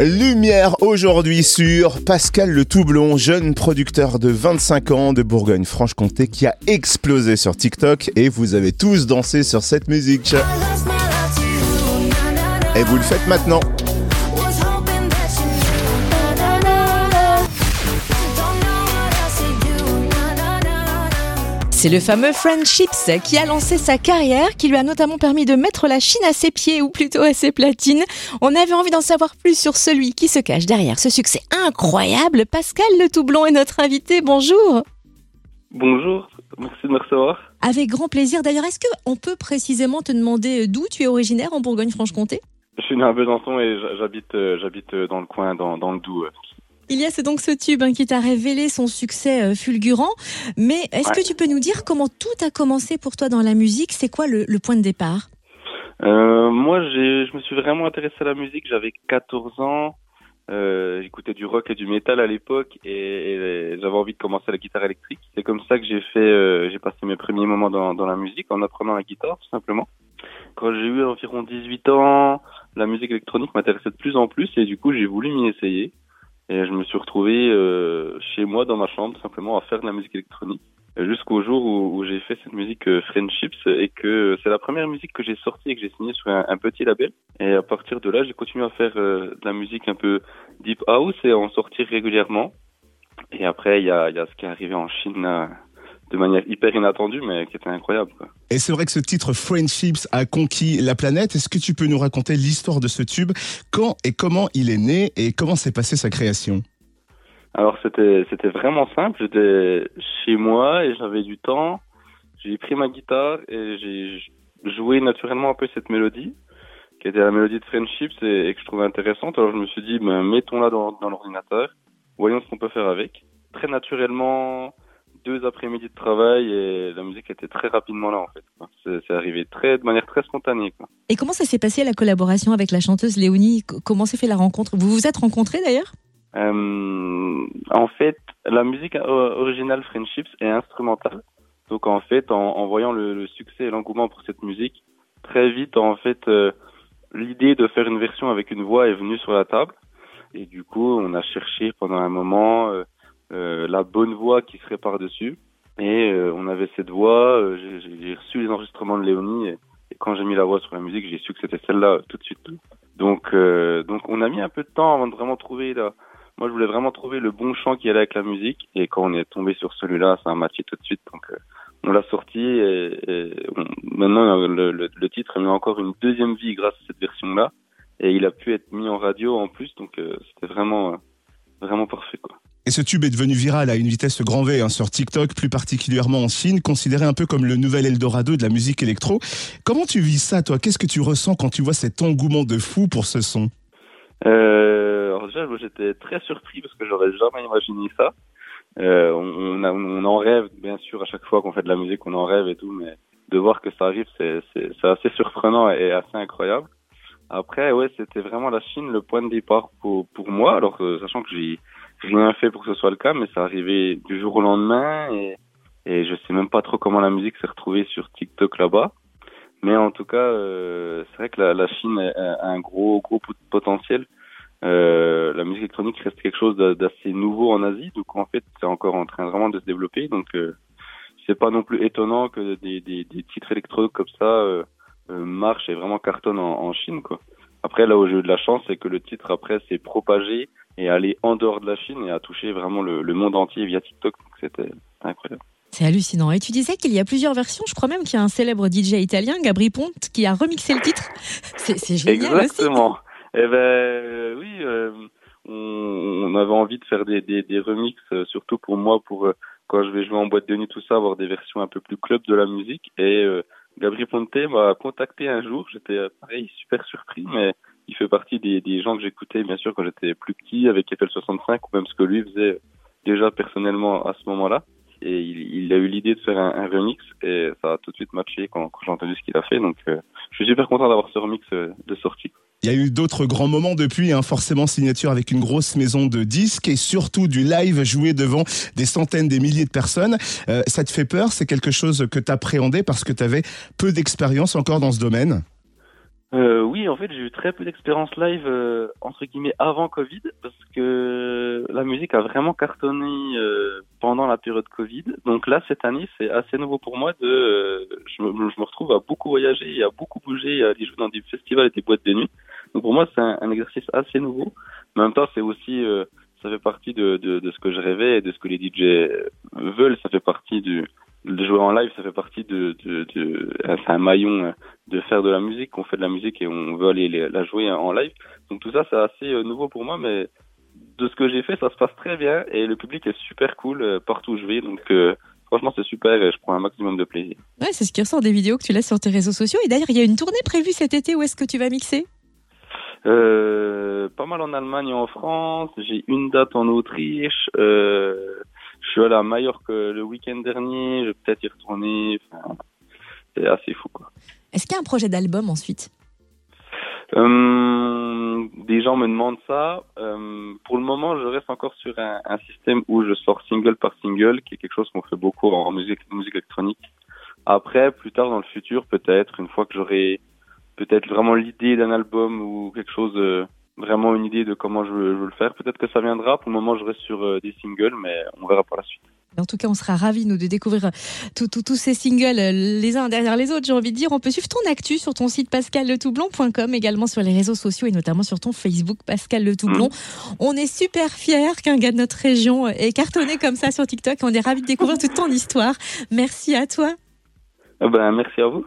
Lumière aujourd'hui sur Pascal Le Toublon, jeune producteur de 25 ans de Bourgogne-Franche-Comté qui a explosé sur TikTok et vous avez tous dansé sur cette musique. Et vous le faites maintenant. C'est le fameux Friendships qui a lancé sa carrière, qui lui a notamment permis de mettre la Chine à ses pieds, ou plutôt à ses platines. On avait envie d'en savoir plus sur celui qui se cache derrière ce succès incroyable. Pascal Le Toublon est notre invité. Bonjour. Bonjour, merci de me recevoir. Avec grand plaisir. D'ailleurs, est-ce qu'on peut précisément te demander d'où tu es originaire en Bourgogne-Franche-Comté? Je suis né à Besançon et j'habite euh, j'habite euh, dans le coin, dans, dans le Doubs. Ilias, c'est donc ce tube hein, qui t'a révélé son succès euh, fulgurant. Mais est-ce que tu peux nous dire comment tout a commencé pour toi dans la musique? C'est quoi le, point de départ? Euh, Moi, je me suis vraiment intéressé à la musique. J'avais 14 ans. Euh, j'écoutais du rock et du métal à l'époque et, j'avais envie de commencer la guitare électrique. C'est comme ça que j'ai fait, j'ai passé mes premiers moments dans, dans la musique en apprenant la guitare tout simplement. Quand j'ai eu environ 18 ans, la musique électronique m'intéressait de plus en plus et du coup j'ai voulu m'y essayer. Et je me suis retrouvé euh, chez moi dans ma chambre simplement à faire de la musique électronique jusqu'au jour où, j'ai fait cette musique euh, Friendships et que c'est la première musique que j'ai sortie et que j'ai signée sur un, petit label. Et à partir de là, j'ai continué à faire euh, de la musique un peu deep house et en sortir régulièrement. Et après, il y a, y a ce qui est arrivé en Chine de manière hyper inattendue, mais qui était incroyable. Quoi. Et c'est vrai que ce titre Friendships a conquis la planète. Est-ce que tu peux nous raconter l'histoire de ce tube? Quand et comment il est né et comment s'est passée sa création? Alors c'était c'était vraiment simple. J'étais chez moi et j'avais du temps. J'ai pris ma guitare et j'ai joué naturellement un peu cette mélodie qui était la mélodie de Friendships et, que je trouvais intéressante. Alors je me suis dit, ben, mettons-la dans, dans l'ordinateur, voyons ce qu'on peut faire avec. Très naturellement, deux après-midi de travail et la musique était très rapidement là en fait. C'est arrivé très de manière très spontanée. Quoi. Et comment ça s'est passé la collaboration avec la chanteuse Léonie? Comment s'est fait la rencontre? Vous vous êtes rencontrés d'ailleurs? Euh, En fait, la musique originale Friendships est instrumentale. Donc en fait, en, voyant le, succès et l'engouement pour cette musique, très vite en fait, euh, l'idée de faire une version avec une voix est venue sur la table. Et du coup, on a cherché pendant un moment. Euh, la bonne voix qui serait par-dessus. Et euh, on avait cette voix, euh, j'ai reçu les enregistrements de Léonie et, quand j'ai mis la voix sur la musique, j'ai su que c'était celle-là tout de suite. Donc, donc on a mis un peu de temps avant de vraiment trouver la. Moi, je voulais vraiment trouver le bon chant qui allait avec la musique. Et quand on est tombé sur celui-là, ça a matché tout de suite. Donc, on l'a sorti et, maintenant le, le, le, titre a mis encore une deuxième vie grâce à cette version-là. Et il a pu être mis en radio en plus. Donc, c'était vraiment, vraiment parfait, quoi. Et ce tube est devenu viral à une vitesse grand V hein, sur TikTok, plus particulièrement en Chine, considéré un peu comme le nouvel Eldorado de la musique électro. Comment tu vis ça, toi? Qu'est-ce que tu ressens quand tu vois cet engouement de fou pour ce son? Euh, alors déjà, j'étais très surpris parce que j'aurais jamais imaginé ça. Euh, on, en rêve, bien sûr, à chaque fois qu'on fait de la musique, on en rêve et tout, mais de voir que ça arrive, c'est assez surprenant et assez incroyable. Après, ouais, c'était vraiment la Chine le point de départ pour, pour moi, alors euh, sachant que rien fait pour que ce soit le cas, mais ça arrivait du jour au lendemain et, et je sais même pas trop comment la musique s'est retrouvée sur TikTok là-bas. Mais en tout cas, euh, c'est vrai que la, la, Chine a un gros gros potentiel. Euh, la musique électronique reste quelque chose d'assez nouveau en Asie, donc en fait c'est encore en train vraiment de se développer. Donc euh, c'est pas non plus étonnant que des, des, des titres électroniques comme ça euh, euh, marchent et vraiment cartonnent en, en Chine quoi. Après là où j'ai eu de la chance, c'est que le titre après s'est propagé et aller en dehors de la Chine et à toucher vraiment le, monde entier via TikTok. C'était incroyable. C'est hallucinant. Et tu disais qu'il y a plusieurs versions. Je crois même qu'il y a un célèbre DJ italien, Gabri Ponte, qui a remixé le titre. C'est génial Exactement. Eh ben euh, oui, euh, on, avait envie de faire des, des, des remixes, euh, surtout pour moi, pour quand je vais jouer en boîte de nuit, tout ça, avoir des versions un peu plus club de la musique. Et Gabri Ponte m'a contacté un jour. J'étais pareil super surpris, mais il fait partie des, gens que j'écoutais bien sûr quand j'étais plus petit avec FL65 ou même ce que lui faisait déjà personnellement à ce moment-là. Et il, a eu l'idée de faire un, remix et ça a tout de suite matché quand, j'ai entendu ce qu'il a fait. Donc euh, je suis super content d'avoir ce remix euh, de sortie. Il y a eu d'autres grands moments depuis, hein, forcément signature avec une grosse maison de disques et surtout du live joué devant des centaines, des milliers de personnes. Euh, ça te fait peur? C'est quelque chose que tu appréhendais parce que tu avais peu d'expérience encore dans ce domaine? Euh, oui, en fait, j'ai eu très peu d'expérience live euh, entre guillemets avant Covid parce que la musique a vraiment cartonné euh, pendant la période Covid. Donc là, cette année, c'est assez nouveau pour moi. De, euh, je me, je, me, retrouve à beaucoup voyager, à beaucoup bouger, à aller jouer dans des festivals et des boîtes de nuit. Donc pour moi, c'est un, exercice assez nouveau. Mais en même temps, c'est aussi, euh, ça fait partie de, de, de, ce que je rêvais et de ce que les DJ veulent. Ça fait partie du de jouer en live, ça fait partie de, de, de c'est un maillon de faire de la musique, on fait de la musique et on veut aller la jouer en live. Donc tout ça, c'est assez euh, nouveau pour moi, mais de ce que j'ai fait, ça se passe très bien et le public est super cool euh, partout où je vais. Donc euh, franchement, c'est super et je prends un maximum de plaisir. Ouais, c'est ce qui ressort des vidéos que tu laisses sur tes réseaux sociaux. Et d'ailleurs, il y a une tournée prévue cet été. Où est-ce que tu vas mixer? Euh, Pas mal en Allemagne et en France. J'ai une date en Autriche. Euh, je suis allé à Majorque le week-end dernier, je vais peut-être y retourner. Enfin, c'est assez fou, quoi. Est-ce qu'il y a un projet d'album ensuite? Euh, Des gens me demandent ça. Euh, pour le moment, je reste encore sur un, système où je sors single par single, qui est quelque chose qu'on fait beaucoup en musique, électronique. Après, plus tard dans le futur, peut-être, une fois que j'aurai peut-être vraiment l'idée d'un album ou quelque chose... Euh, vraiment une idée de comment je veux, je veux le faire. Peut-être que ça viendra. Pour le moment, je reste sur des singles, mais on verra par la suite. En tout cas, on sera ravis, nous, de découvrir tous ces singles euh, les uns derrière les autres, j'ai envie de dire. On peut suivre ton actu sur ton site pascalletoublon.com, également sur les réseaux sociaux et notamment sur ton Facebook Pascal Le Toublon. Mmh. On est super fiers qu'un gars de notre région ait cartonné comme ça sur TikTok. On est ravis de découvrir toute ton histoire. Merci à toi. Eh ben, merci à vous.